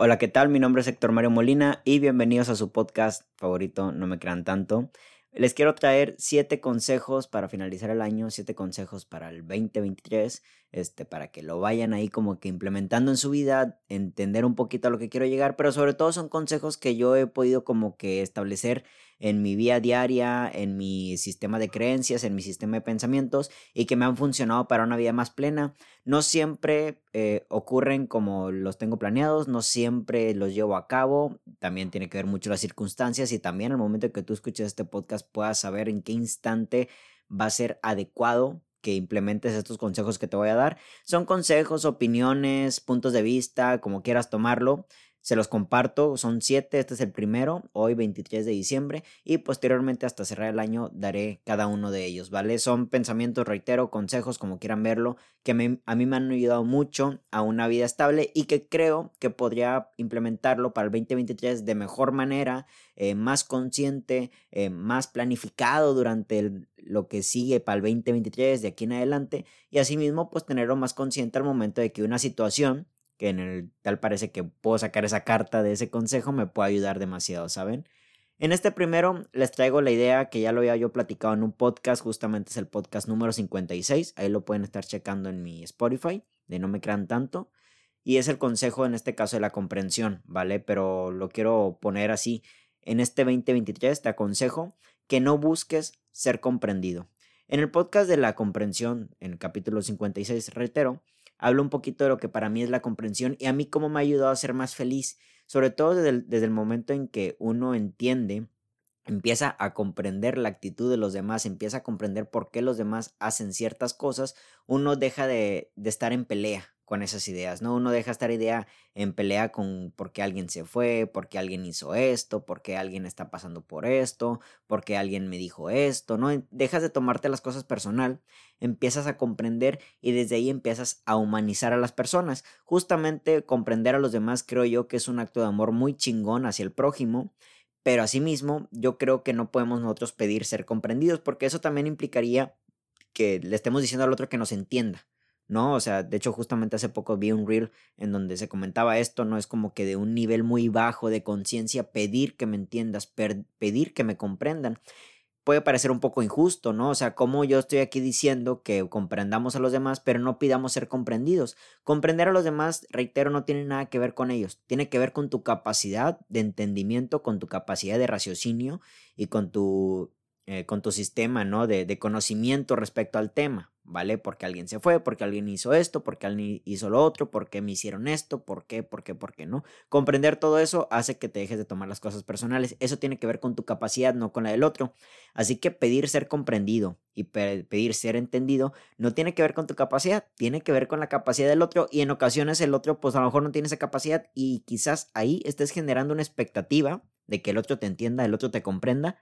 Hola, ¿qué tal? Mi nombre es Héctor Mario Molina y bienvenidos a su podcast favorito, No me crean tanto. Les quiero traer siete consejos para finalizar el año, siete consejos para el 2023, este, para que lo vayan ahí como que implementando en su vida, entender un poquito a lo que quiero llegar, pero sobre todo son consejos que yo he podido como que establecer en mi vida diaria, en mi sistema de creencias, en mi sistema de pensamientos y que me han funcionado para una vida más plena. No siempre eh, ocurren como los tengo planeados, no siempre los llevo a cabo, también tiene que ver mucho las circunstancias y también al momento que tú escuches este podcast puedas saber en qué instante va a ser adecuado que implementes estos consejos que te voy a dar. Son consejos, opiniones, puntos de vista, como quieras tomarlo. Se los comparto, son siete, este es el primero, hoy 23 de diciembre, y posteriormente hasta cerrar el año daré cada uno de ellos, ¿vale? Son pensamientos, reitero, consejos, como quieran verlo, que a mí me han ayudado mucho a una vida estable y que creo que podría implementarlo para el 2023 de mejor manera, eh, más consciente, eh, más planificado durante lo que sigue para el 2023 de aquí en adelante, y asimismo pues tenerlo más consciente al momento de que una situación que en el tal parece que puedo sacar esa carta de ese consejo, me puede ayudar demasiado, ¿saben? En este primero les traigo la idea que ya lo había yo platicado en un podcast, justamente es el podcast número 56, ahí lo pueden estar checando en mi Spotify, de no me crean tanto, y es el consejo en este caso de la comprensión, ¿vale? Pero lo quiero poner así, en este 2023 te aconsejo que no busques ser comprendido. En el podcast de la comprensión, en el capítulo 56, reitero, hablo un poquito de lo que para mí es la comprensión y a mí cómo me ha ayudado a ser más feliz, sobre todo desde el, desde el momento en que uno entiende, empieza a comprender la actitud de los demás, empieza a comprender por qué los demás hacen ciertas cosas, uno deja de, de estar en pelea con esas ideas, ¿no? Uno deja estar idea en pelea con por qué alguien se fue, por qué alguien hizo esto, por qué alguien está pasando por esto, por qué alguien me dijo esto, ¿no? Dejas de tomarte las cosas personal, empiezas a comprender y desde ahí empiezas a humanizar a las personas. Justamente comprender a los demás creo yo que es un acto de amor muy chingón hacia el prójimo, pero asimismo yo creo que no podemos nosotros pedir ser comprendidos porque eso también implicaría que le estemos diciendo al otro que nos entienda. ¿No? O sea, de hecho justamente hace poco vi un reel en donde se comentaba esto, ¿no? Es como que de un nivel muy bajo de conciencia pedir que me entiendas, pedir que me comprendan. Puede parecer un poco injusto, ¿no? O sea, como yo estoy aquí diciendo que comprendamos a los demás, pero no pidamos ser comprendidos. Comprender a los demás, reitero, no tiene nada que ver con ellos. Tiene que ver con tu capacidad de entendimiento, con tu capacidad de raciocinio y con tu, eh, con tu sistema, ¿no? De, de conocimiento respecto al tema. ¿Vale? Porque alguien se fue, porque alguien hizo esto, porque alguien hizo lo otro, porque me hicieron esto, por qué, por qué, por qué no. Comprender todo eso hace que te dejes de tomar las cosas personales. Eso tiene que ver con tu capacidad, no con la del otro. Así que pedir ser comprendido y pedir ser entendido no tiene que ver con tu capacidad, tiene que ver con la capacidad del otro y en ocasiones el otro pues a lo mejor no tiene esa capacidad y quizás ahí estés generando una expectativa de que el otro te entienda, el otro te comprenda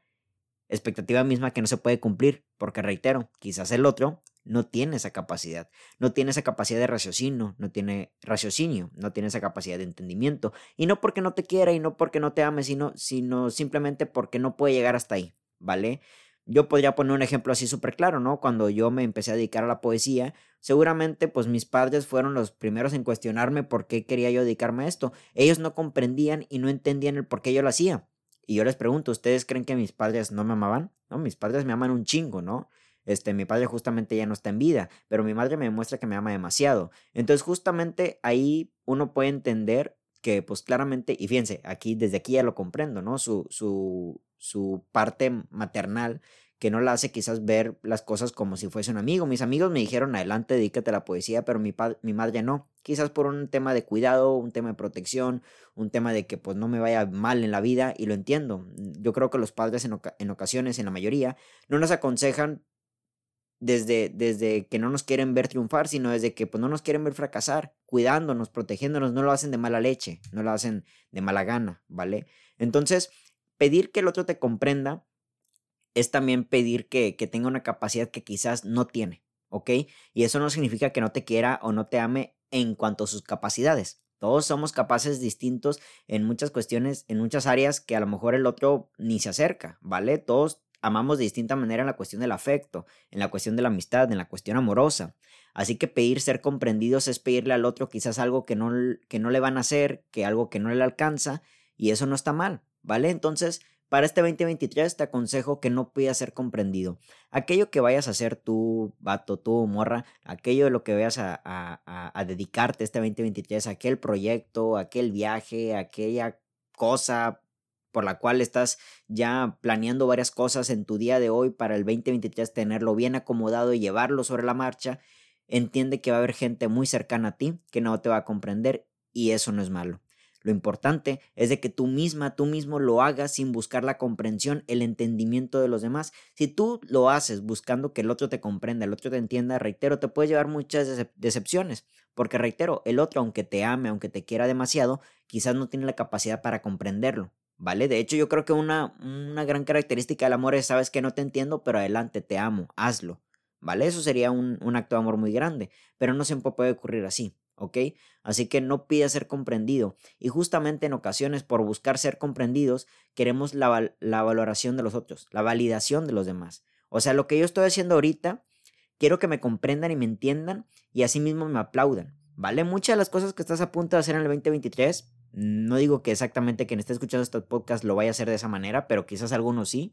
expectativa misma que no se puede cumplir, porque reitero, quizás el otro no tiene esa capacidad, no tiene esa capacidad de raciocinio, no tiene raciocinio, no tiene esa capacidad de entendimiento, y no porque no te quiera y no porque no te ame, sino, sino simplemente porque no puede llegar hasta ahí, ¿vale? Yo podría poner un ejemplo así súper claro, ¿no? Cuando yo me empecé a dedicar a la poesía, seguramente pues mis padres fueron los primeros en cuestionarme por qué quería yo dedicarme a esto. Ellos no comprendían y no entendían el por qué yo lo hacía. Y yo les pregunto, ¿ustedes creen que mis padres no me amaban? No, mis padres me aman un chingo, ¿no? Este, mi padre justamente ya no está en vida, pero mi madre me demuestra que me ama demasiado. Entonces, justamente ahí uno puede entender que, pues claramente, y fíjense, aquí, desde aquí ya lo comprendo, ¿no? Su, su, su parte maternal que no la hace quizás ver las cosas como si fuese un amigo. Mis amigos me dijeron, adelante, dedícate a la poesía, pero mi, mi madre no. Quizás por un tema de cuidado, un tema de protección, un tema de que pues no me vaya mal en la vida, y lo entiendo. Yo creo que los padres en, en ocasiones, en la mayoría, no nos aconsejan desde, desde que no nos quieren ver triunfar, sino desde que pues, no nos quieren ver fracasar, cuidándonos, protegiéndonos, no lo hacen de mala leche, no lo hacen de mala gana, ¿vale? Entonces, pedir que el otro te comprenda es también pedir que, que tenga una capacidad que quizás no tiene, ¿ok? Y eso no significa que no te quiera o no te ame en cuanto a sus capacidades. Todos somos capaces distintos en muchas cuestiones, en muchas áreas que a lo mejor el otro ni se acerca, ¿vale? Todos amamos de distinta manera en la cuestión del afecto, en la cuestión de la amistad, en la cuestión amorosa. Así que pedir ser comprendidos es pedirle al otro quizás algo que no, que no le van a hacer, que algo que no le alcanza, y eso no está mal, ¿vale? Entonces, para este 2023 te aconsejo que no pidas ser comprendido. Aquello que vayas a hacer tú, vato, tú, morra, aquello de lo que vayas a, a, a dedicarte este 2023, aquel proyecto, aquel viaje, aquella cosa por la cual estás ya planeando varias cosas en tu día de hoy para el 2023 tenerlo bien acomodado y llevarlo sobre la marcha, entiende que va a haber gente muy cercana a ti que no te va a comprender y eso no es malo. Lo importante es de que tú misma, tú mismo lo hagas sin buscar la comprensión, el entendimiento de los demás. Si tú lo haces buscando que el otro te comprenda, el otro te entienda, reitero, te puede llevar muchas decepciones. Porque reitero, el otro, aunque te ame, aunque te quiera demasiado, quizás no tiene la capacidad para comprenderlo. ¿Vale? De hecho, yo creo que una, una gran característica del amor es, sabes que no te entiendo, pero adelante, te amo, hazlo. ¿Vale? Eso sería un, un acto de amor muy grande, pero no siempre puede ocurrir así. ¿ok? Así que no pida ser comprendido. Y justamente en ocasiones, por buscar ser comprendidos, queremos la, la, valoración de los otros, la validación de los demás. O sea, lo que yo estoy haciendo ahorita, quiero que me comprendan y me entiendan y así mismo me aplaudan. ¿Vale? Muchas de las cosas que estás a punto de hacer en el 2023, no digo que exactamente quien esté escuchando este podcast lo vaya a hacer de esa manera, pero quizás algunos sí.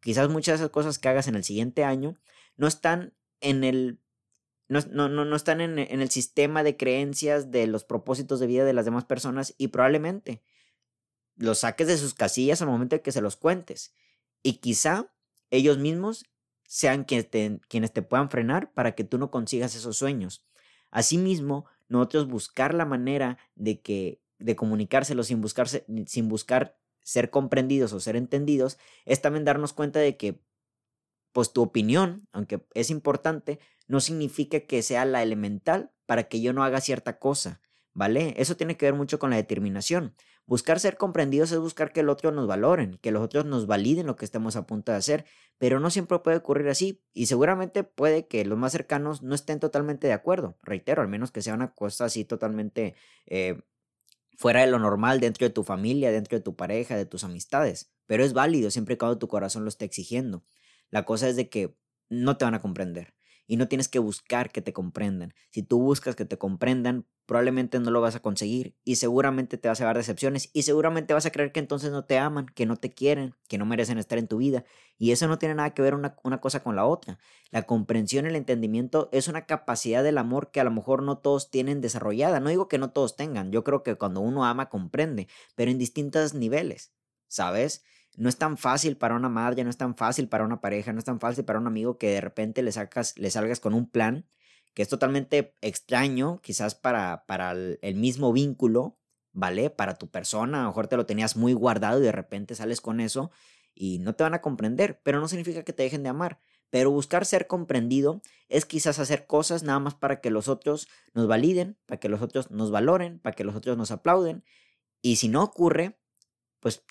Quizás muchas de esas cosas que hagas en el siguiente año no están en el no, no, no, están en, en, el sistema de creencias de los propósitos de vida de las demás personas y probablemente los saques de sus casillas al momento de que se los cuentes. Y quizá ellos mismos sean quienes te, quienes te puedan frenar para que tú no consigas esos sueños. Asimismo, nosotros buscar la manera de que de comunicárselo sin buscarse, sin buscar ser comprendidos o ser entendidos, es también darnos cuenta de que pues tu opinión, aunque es importante, no significa que sea la elemental para que yo no haga cierta cosa, ¿vale? Eso tiene que ver mucho con la determinación. Buscar ser comprendidos es buscar que el otro nos valoren, que los otros nos validen lo que estemos a punto de hacer, pero no siempre puede ocurrir así y seguramente puede que los más cercanos no estén totalmente de acuerdo, reitero, al menos que sea una cosa así totalmente eh, fuera de lo normal dentro de tu familia, dentro de tu pareja, de tus amistades, pero es válido siempre y cuando tu corazón lo esté exigiendo. La cosa es de que no te van a comprender y no tienes que buscar que te comprendan. Si tú buscas que te comprendan, probablemente no lo vas a conseguir y seguramente te vas a dar decepciones y seguramente vas a creer que entonces no te aman, que no te quieren, que no merecen estar en tu vida. Y eso no tiene nada que ver una, una cosa con la otra. La comprensión, el entendimiento es una capacidad del amor que a lo mejor no todos tienen desarrollada. No digo que no todos tengan, yo creo que cuando uno ama comprende, pero en distintos niveles, ¿sabes? No es tan fácil para una madre, no es tan fácil para una pareja, no es tan fácil para un amigo que de repente le, sacas, le salgas con un plan que es totalmente extraño, quizás para, para el, mismo vínculo, ¿vale? Para tu persona, a lo mejor te lo tenías muy guardado y de repente sales con eso y no te van a comprender, pero no significa que te dejen de amar. Pero buscar ser comprendido es quizás hacer cosas nada más para que los otros nos validen, para que los otros nos valoren, para que los otros nos aplauden. Y si no ocurre, pues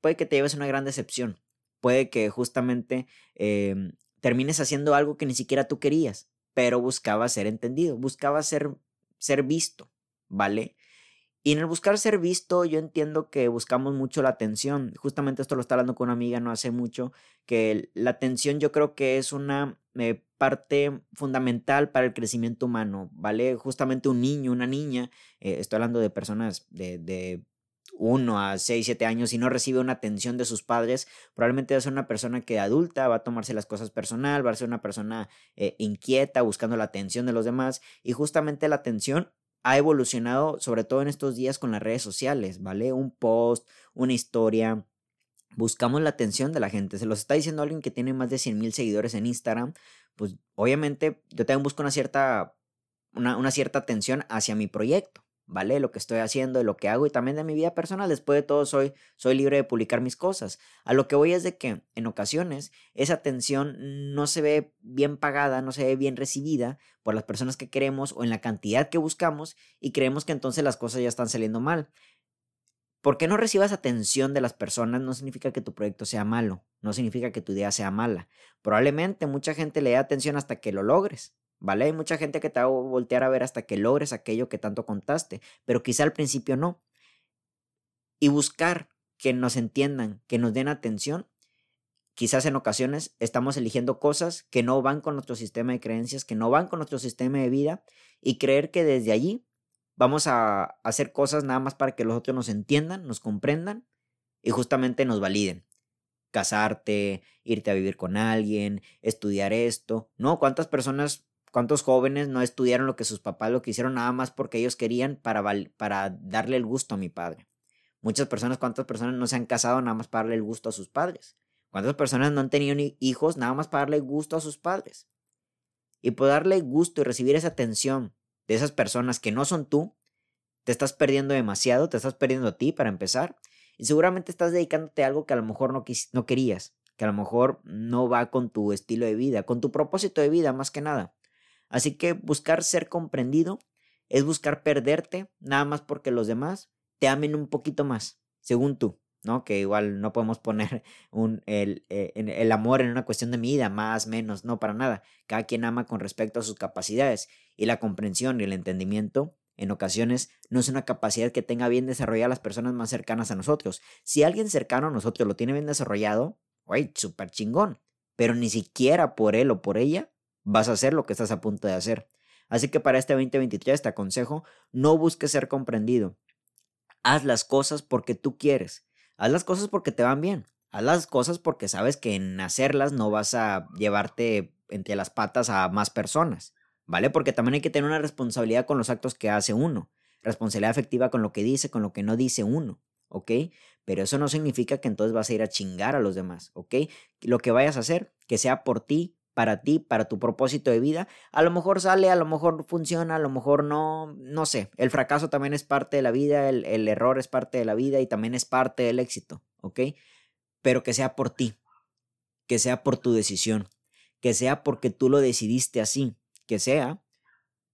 puede que te lleves una gran decepción. Puede que justamente em, termines haciendo algo que ni siquiera tú querías, pero buscaba ser entendido, buscaba ser, ser visto, ¿vale? Y en el buscar ser visto, yo entiendo que buscamos mucho la atención. Justamente esto lo estaba hablando con una amiga no hace mucho, que la atención yo creo que es una eh, parte fundamental para el crecimiento humano, ¿vale? Justamente un niño, una niña, eh, estoy hablando de personas de 1 a 6, 7 años y no recibe una atención de sus padres, probablemente va a ser una persona que adulta va a tomarse las cosas personal, va a ser una persona eh, inquieta, buscando la atención de los demás y justamente la atención ha evolucionado sobre todo en estos días con las redes sociales, ¿vale? Un post, una historia, buscamos la atención de la gente. Se los está diciendo alguien que tiene más de 100 mil seguidores en Instagram, pues obviamente yo también busco una cierta, una, una cierta atención hacia mi proyecto. ¿Vale? Lo que estoy haciendo, de lo que hago y también de mi vida personal. Después de todo, soy, soy libre de publicar mis cosas. A lo que voy es de que en ocasiones esa atención no se ve bien pagada, no se ve bien recibida por las personas que queremos o en la cantidad que buscamos y creemos que entonces las cosas ya están saliendo mal. Porque no recibas atención de las personas no significa que tu proyecto sea malo, no significa que tu idea sea mala. Probablemente mucha gente le dé atención hasta que lo logres, ¿vale? Hay mucha gente que te va a voltear a ver hasta que logres aquello que tanto contaste, pero quizá al principio no. Y buscar que nos entiendan, que nos den atención, quizás en ocasiones estamos eligiendo cosas que no van con nuestro sistema de creencias, que no van con nuestro sistema de vida y creer que desde allí vamos a hacer cosas nada más para que los otros nos entiendan, nos comprendan y justamente nos validen. Casarte, irte a vivir con alguien, estudiar esto. No, ¿cuántas personas, cuántos jóvenes no estudiaron lo que sus papás lo que hicieron nada más porque ellos querían para, darle el gusto a mi padre? Muchas personas, ¿cuántas personas no se han casado nada más para darle el gusto a sus padres? ¿Cuántas personas no han tenido hijos nada más para darle gusto a sus padres? Y por darle gusto y recibir esa atención de esas personas que no son tú, te estás perdiendo demasiado, te estás perdiendo a ti para empezar. Y seguramente estás dedicándote a algo que a lo mejor no, no querías, que a lo mejor no va con tu estilo de vida, con tu propósito de vida más que nada. Así que buscar ser comprendido es buscar perderte nada más porque los demás te amen un poquito más, según tú. ¿no? Que igual no podemos poner un, el, eh, el amor en una cuestión de medida, más, menos, no, para nada. Cada quien ama con respecto a sus capacidades y la comprensión y el entendimiento en ocasiones no es una capacidad que tenga bien desarrollada las personas más cercanas a nosotros. Si alguien cercano a nosotros lo tiene bien desarrollado, güey, súper chingón. Pero ni siquiera por él o por ella vas a hacer lo que estás a punto de hacer. Así que para este 2023 te aconsejo, no busques ser comprendido. Haz las cosas porque tú quieres. Haz las cosas porque te van bien. Haz las cosas porque sabes que en hacerlas no vas a llevarte entre las patas a más personas, ¿vale? Porque también hay que tener una responsabilidad con los actos que hace uno. Responsabilidad efectiva con lo que dice, con lo que no dice uno, ¿ok? Pero eso no significa que entonces vas a ir a chingar a los demás, ¿ok? Lo que vayas a hacer, que sea por ti, para ti, para tu propósito de vida. A lo mejor sale, a lo mejor funciona, a lo mejor no, no sé. El fracaso también es parte de la vida, el, error es parte de la vida y también es parte del éxito, ¿ok? Pero que sea por ti, que sea por tu decisión, que sea porque tú lo decidiste así, que sea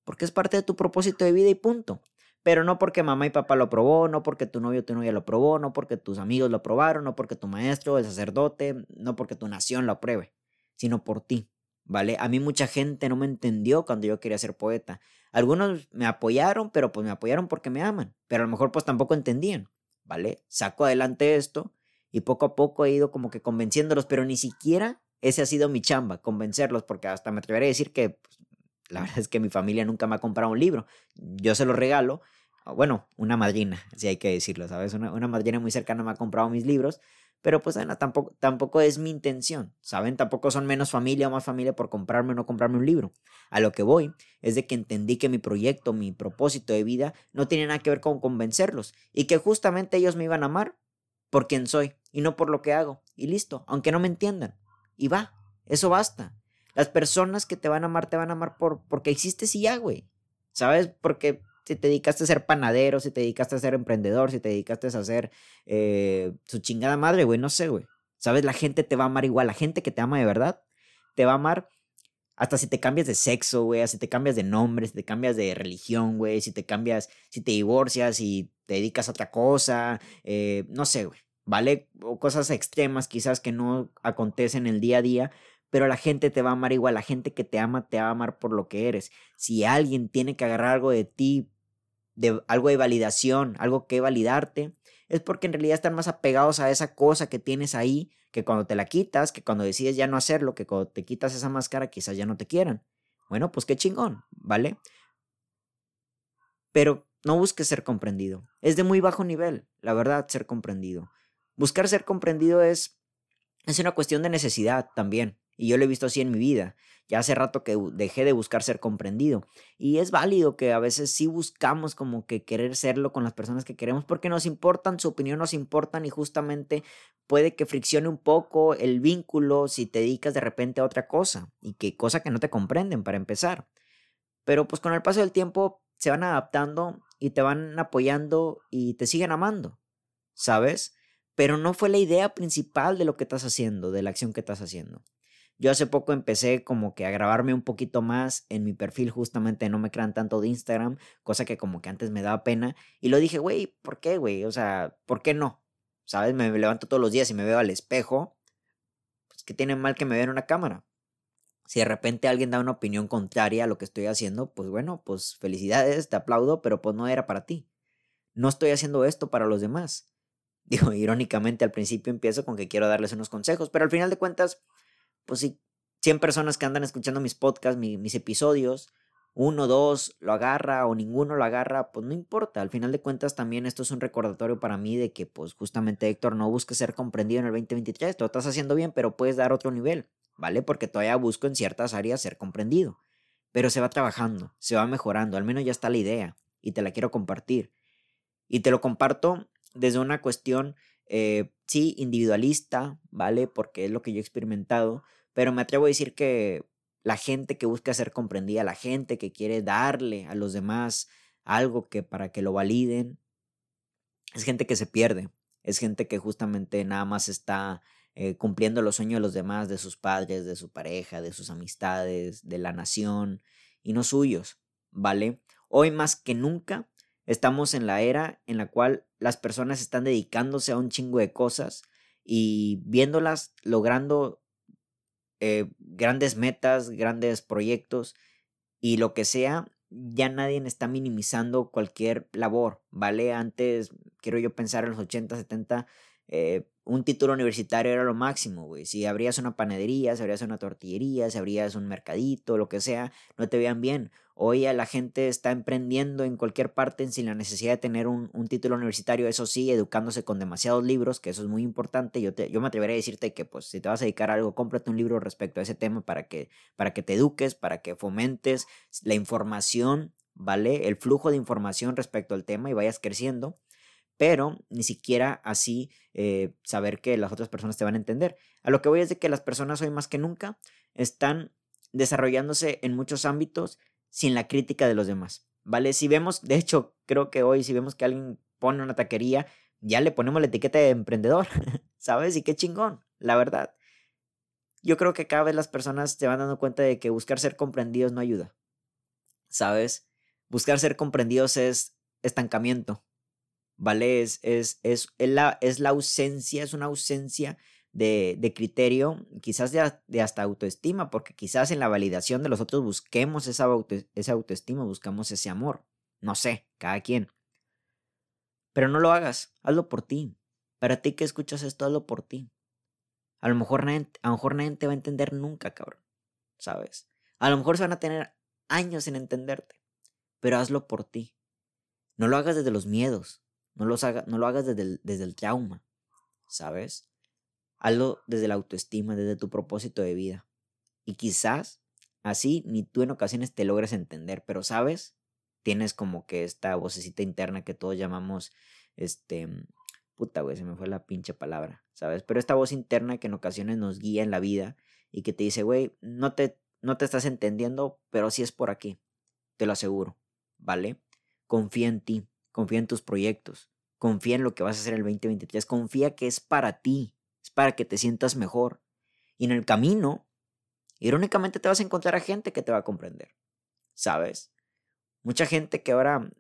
porque es parte de tu propósito de vida y punto. Pero no porque mamá y papá lo aprobó, no porque tu novio o tu novia lo aprobó, no porque tus amigos lo aprobaron, no porque tu maestro, el sacerdote, no porque tu nación lo apruebe sino por ti, ¿vale? A mí mucha gente no me entendió cuando yo quería ser poeta. Algunos me apoyaron, pero pues me apoyaron porque me aman, pero a lo mejor pues tampoco entendían, ¿vale? Saco adelante esto y poco a poco he ido como que convenciéndolos, pero ni siquiera ese ha sido mi chamba, convencerlos, porque hasta me atreveré a decir que pues, la verdad es que mi familia nunca me ha comprado un libro. Yo se lo regalo, bueno, una madrina, si hay que decirlo, ¿sabes? Una, una madrina muy cercana me ha comprado mis libros, pero pues bueno, tampoco, tampoco es mi intención, ¿saben? Tampoco son menos familia o más familia por comprarme o no comprarme un libro. A lo que voy es de que entendí que mi proyecto, mi propósito de vida no tiene nada que ver con convencerlos y que justamente ellos me iban a amar por quien soy y no por lo que hago. Y listo, aunque no me entiendan. Y va, eso basta. Las personas que te van a amar te van a amar por porque existes y ya, güey. ¿Sabes? Porque si te dedicaste a ser panadero, si te dedicaste a ser emprendedor, si te dedicaste a hacer eh, su chingada madre, güey, no sé, güey. ¿Sabes? La gente te va a amar igual. La gente que te ama de verdad te va a amar hasta si te cambias de sexo, güey, si te cambias de nombre, si te cambias de religión, güey, si te cambias, si te divorcias, y te dedicas a otra cosa, eh, no sé, güey, ¿vale? O cosas extremas quizás que no acontecen el día a día, pero la gente te va a amar igual, la gente que te ama te va a amar por lo que eres. Si alguien tiene que agarrar algo de ti de algo de validación, algo que validarte, es porque en realidad están más apegados a esa cosa que tienes ahí, que cuando te la quitas, que cuando decides ya no hacerlo, que cuando te quitas esa máscara quizás ya no te quieran. Bueno, pues qué chingón, ¿vale? Pero no busques ser comprendido. Es de muy bajo nivel, la verdad, ser comprendido. Buscar ser comprendido es, es una cuestión de necesidad también. Y yo lo he visto así en mi vida. Ya hace rato que dejé de buscar ser comprendido. Y es válido que a veces sí buscamos como que querer serlo con las personas que queremos porque nos importan, su opinión nos importan y justamente puede que friccione un poco el vínculo si te dedicas de repente a otra cosa y que cosa que no te comprenden para empezar. Pero pues con el paso del tiempo se van adaptando y te van apoyando y te siguen amando, ¿sabes? Pero no fue la idea principal de lo que estás haciendo, de la acción que estás haciendo. Yo hace poco empecé como que a grabarme un poquito más en mi perfil, justamente no me crean tanto de Instagram, cosa que como que antes me daba pena. Y lo dije, güey, ¿por qué, güey? O sea, ¿por qué no? ¿Sabes? Me levanto todos los días y me veo al espejo. Pues, ¿qué tiene mal que me vea en una cámara? Si de repente alguien da una opinión contraria a lo que estoy haciendo, pues bueno, pues felicidades, te aplaudo, pero pues no era para ti. No estoy haciendo esto para los demás. Digo, irónicamente al principio empiezo con que quiero darles unos consejos, pero al final de cuentas, pues si 100 personas que andan escuchando mis podcasts, mis episodios, uno, dos lo agarra o ninguno lo agarra, pues no importa. Al final de cuentas también esto es un recordatorio para mí de que pues justamente Héctor no busque ser comprendido en el 2023. Lo estás haciendo bien, pero puedes dar otro nivel, ¿vale? Porque todavía busco en ciertas áreas ser comprendido. Pero se va trabajando, se va mejorando, al menos ya está la idea y te la quiero compartir. Y te lo comparto desde una cuestión, eh, sí, individualista, ¿vale? Porque es lo que yo he experimentado, pero me atrevo a decir que la gente que busca ser comprendida, la gente que quiere darle a los demás algo que para que lo validen, es gente que se pierde, es gente que justamente nada más está eh, cumpliendo los sueños de los demás, de sus padres, de su pareja, de sus amistades, de la nación y no suyos, ¿vale? Hoy más que nunca estamos en la era en la cual las personas están dedicándose a un chingo de cosas y viéndolas logrando eh, grandes metas, grandes proyectos y lo que sea, ya nadie está minimizando cualquier labor, ¿vale? Antes, quiero yo pensar en los 80, 70, eh, un título universitario era lo máximo, güey. Si abrías una panadería, si abrías una tortillería, si abrías un mercadito, lo que sea, no te vean bien. Hoy la gente está emprendiendo en cualquier parte sin la necesidad de tener un, título universitario, eso sí, educándose con demasiados libros, que eso es muy importante. Yo, te, yo me atrevería a decirte que pues si te vas a dedicar a algo, cómprate un libro respecto a ese tema para que, para que te eduques, para que fomentes la información, ¿vale? El flujo de información respecto al tema y vayas creciendo pero ni siquiera así eh, saber que las otras personas te van a entender. A lo que voy es de que las personas hoy más que nunca están desarrollándose en muchos ámbitos sin la crítica de los demás, ¿vale? Si vemos, de hecho, creo que hoy si vemos que alguien pone una taquería, ya le ponemos la etiqueta de emprendedor, ¿sabes? Y qué chingón, la verdad. Yo creo que cada vez las personas se van dando cuenta de que buscar ser comprendidos no ayuda, ¿sabes? Buscar ser comprendidos es estancamiento, ¿vale? Es, es, es, la, es la ausencia, es una ausencia de, criterio, quizás de, hasta autoestima, porque quizás en la validación de los otros busquemos esa, esa autoestima, buscamos ese amor. No sé, cada quien. Pero no lo hagas, hazlo por ti. Para ti que escuchas esto, hazlo por ti. A lo mejor nadie, a lo mejor nadie te va a entender nunca, cabrón. ¿Sabes? A lo mejor se van a tener años en entenderte. Pero hazlo por ti. No lo hagas desde los miedos. No, haga, no lo hagas desde desde el trauma. ¿Sabes? Hazlo desde la autoestima, desde tu propósito de vida. Y quizás así ni tú en ocasiones te logres entender, pero sabes, tienes como que esta vocecita interna que todos llamamos, este, puta, güey, se me fue la pinche palabra, ¿sabes? Pero esta voz interna que en ocasiones nos guía en la vida y que te dice, güey, no te, no te estás entendiendo, pero sí es por aquí, te lo aseguro, ¿vale? Confía en ti, confía en tus proyectos, confía en lo que vas a hacer el 2023, confía que es para ti, es para que te sientas mejor. Y en el camino, irónicamente te vas a encontrar a gente que te va a comprender, ¿sabes? Mucha gente que ahora,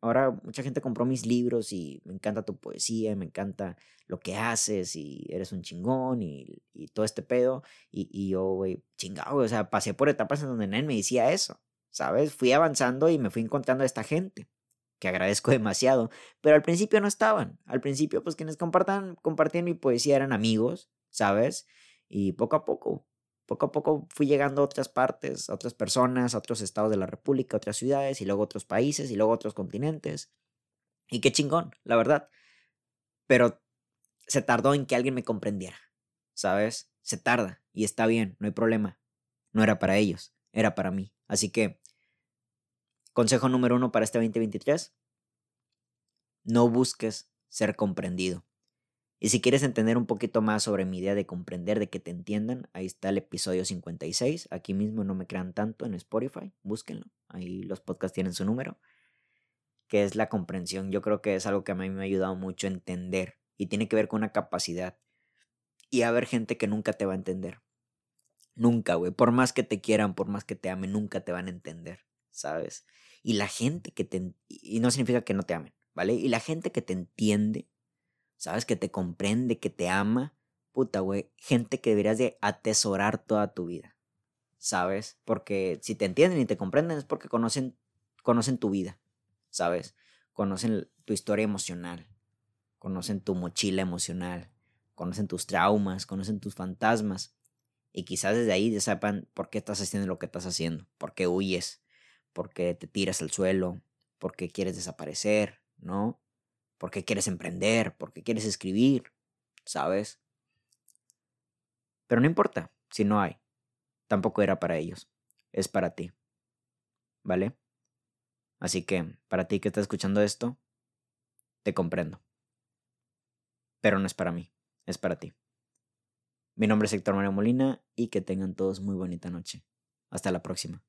ahora mucha gente compró mis libros y me encanta tu poesía, me encanta lo que haces y eres un chingón y, y todo este pedo. Y, y yo, güey, chingado, o sea, pasé por etapas en donde él me decía eso, ¿sabes? Fui avanzando y me fui encontrando a esta gente que agradezco demasiado, pero al principio no estaban. Al principio, pues quienes compartan, compartían mi poesía eran amigos, ¿sabes? Y poco a poco, poco a poco fui llegando a otras partes, a otras personas, a otros estados de la República, a otras ciudades, y luego otros países, y luego otros continentes. Y qué chingón, la verdad. Pero se tardó en que alguien me comprendiera, ¿sabes? Se tarda, y está bien, no hay problema. No era para ellos, era para mí. Así que Consejo número uno para este 2023. No busques ser comprendido. Y si quieres entender un poquito más sobre mi idea de comprender, de que te entiendan, ahí está el episodio 56. Aquí mismo no me crean tanto en Spotify, búsquenlo. Ahí los podcasts tienen su número. Que es la comprensión. Yo creo que es algo que a mí me ha ayudado mucho a entender. Y tiene que ver con una capacidad. Y haber gente que nunca te va a entender. Nunca, güey. Por más que te quieran, por más que te amen, nunca te van a entender. ¿Sabes? Y la gente que te... Y no significa que no te amen, ¿vale? Y la gente que te entiende, ¿sabes? Que te comprende, que te ama, puta, güey, gente que deberías de atesorar toda tu vida, ¿sabes? Porque si te entienden y te comprenden es porque conocen, conocen tu vida, ¿sabes? Conocen tu historia emocional, conocen tu mochila emocional, conocen tus traumas, conocen tus fantasmas. Y quizás desde ahí ya sepan por qué estás haciendo lo que estás haciendo, por qué huyes, por qué te tiras al suelo, por qué quieres desaparecer, ¿no? ¿Por qué quieres emprender? ¿Por qué quieres escribir? ¿Sabes? Pero no importa si no hay. Tampoco era para ellos. Es para ti. ¿Vale? Así que, para ti que estás escuchando esto, te comprendo. Pero no es para mí, es para ti. Mi nombre es Héctor Mario Molina y que tengan todos muy bonita noche. Hasta la próxima.